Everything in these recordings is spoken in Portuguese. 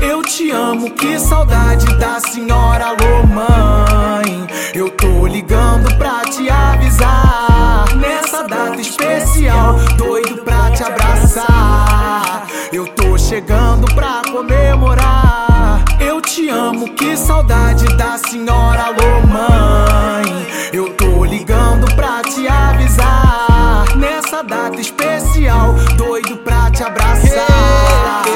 Eu te amo, que saudade da senhora Alô mãe. Eu tô ligando pra te avisar Nessa data especial, doido pra te abraçar. Eu tô chegando pra comemorar. Eu te amo, que saudade da senhora Alô mãe. Eu tô ligando pra te avisar Nessa data especial, doido pra te abraçar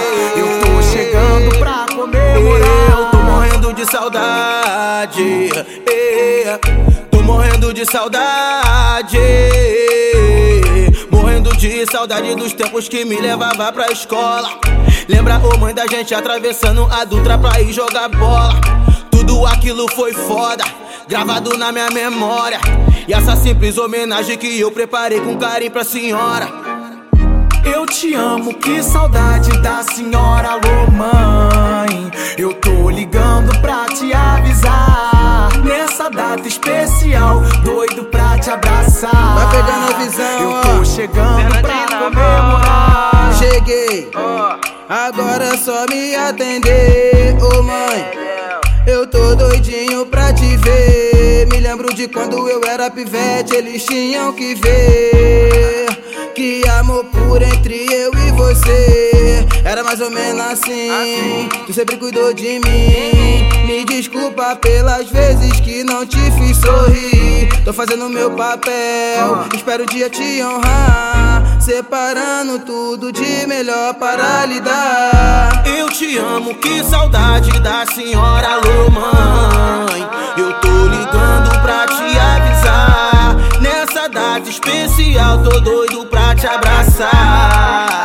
saudade. Tô morrendo de saudade. Morrendo de saudade dos tempos que me levava pra escola. Lembra ô mãe da gente atravessando a Dutra pra ir jogar bola. Tudo aquilo foi foda, gravado na minha memória. E essa simples homenagem que eu preparei com carinho pra senhora. Eu te amo, que saudade da senhora Alô Vai pegando a visão, Eu tô chegando pra comemorar Cheguei, agora é só me atender, ô mãe. Eu tô doidinho pra te ver. Me lembro de quando eu era pivete, eles tinham que ver. Que amor puro entre eu e você. Era mais ou menos assim. Tu sempre cuidou de mim. Me desculpa pelas vezes que não te fiz sorrir. Tô fazendo meu papel, espero um dia te honrar. Separando tudo de melhor para lidar. Eu te amo, que saudade da senhora Alô mãe. Eu tô ligando pra te avisar. Nessa data especial, tô doido pra te abraçar.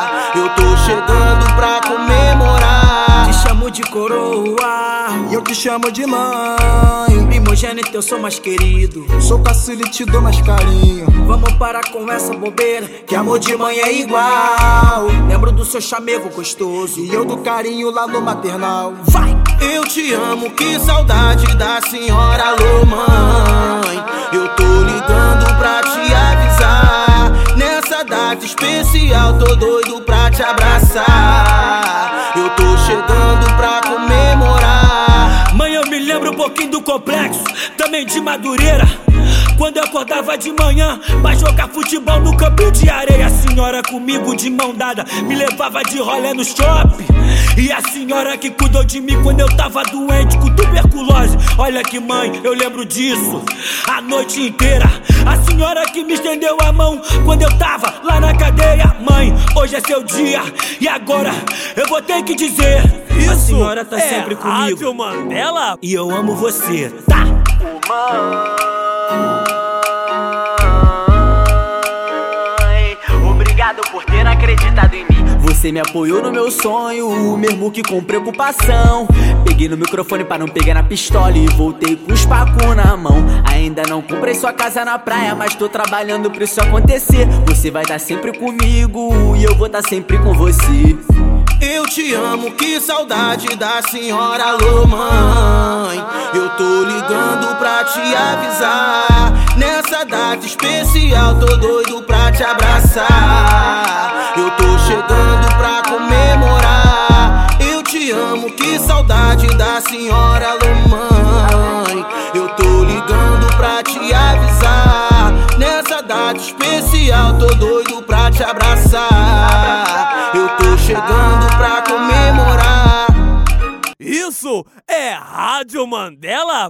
Chegando pra comemorar. Te chamo de coroa, E eu te chamo de mãe primogênito eu sou mais querido. Sou caçula e te dou mais carinho Vamos parar com essa bobeira, Que amor de mãe é igual lembro do seu chamego gostoso. E eu do carinho lá no maternal Vai! Eu te amo, que saudade da senhora Alô data especial, tô doido pra te abraçar. Eu tô chegando pra comemorar. Mãe, eu me lembro um pouquinho do complexo, também de Madureira. Quando eu acordava de manhã pra jogar futebol no campo de areia, senhora comigo de mão dada me levava de rolê no shopping. E a senhora que cuidou de mim quando eu tava doente com tuberculose. Olha que mãe, eu lembro disso a noite inteira. A senhora que me estendeu a mão quando eu tava lá na cadeia. Mãe, hoje é seu dia e agora eu vou ter que dizer: A senhora tá sempre comigo. Rádio Mandela E eu amo você, tá? Obrigado por ter acreditado em mim. Você me apoiou no meu sonho, mesmo que com preocupação. Peguei no microfone pra não pegar na pistola e voltei com os pacu na mão. Ainda não comprei sua casa na praia, mas tô trabalhando pra isso acontecer. Você vai estar sempre comigo e eu vou estar sempre com você. Eu te amo, que saudade da senhora Alô mãe. Eu tô ligando pra te avisar. Nessa data especial, tô doido pra te abraçar. Eu tô chegando pra comemorar. Eu te amo, que saudade da senhora Alô mãe. Eu tô ligando pra te avisar. Nessa data especial, tô doido pra te abraçar. Eu tô chegando pra comemorar. Isso é Rádio Mandela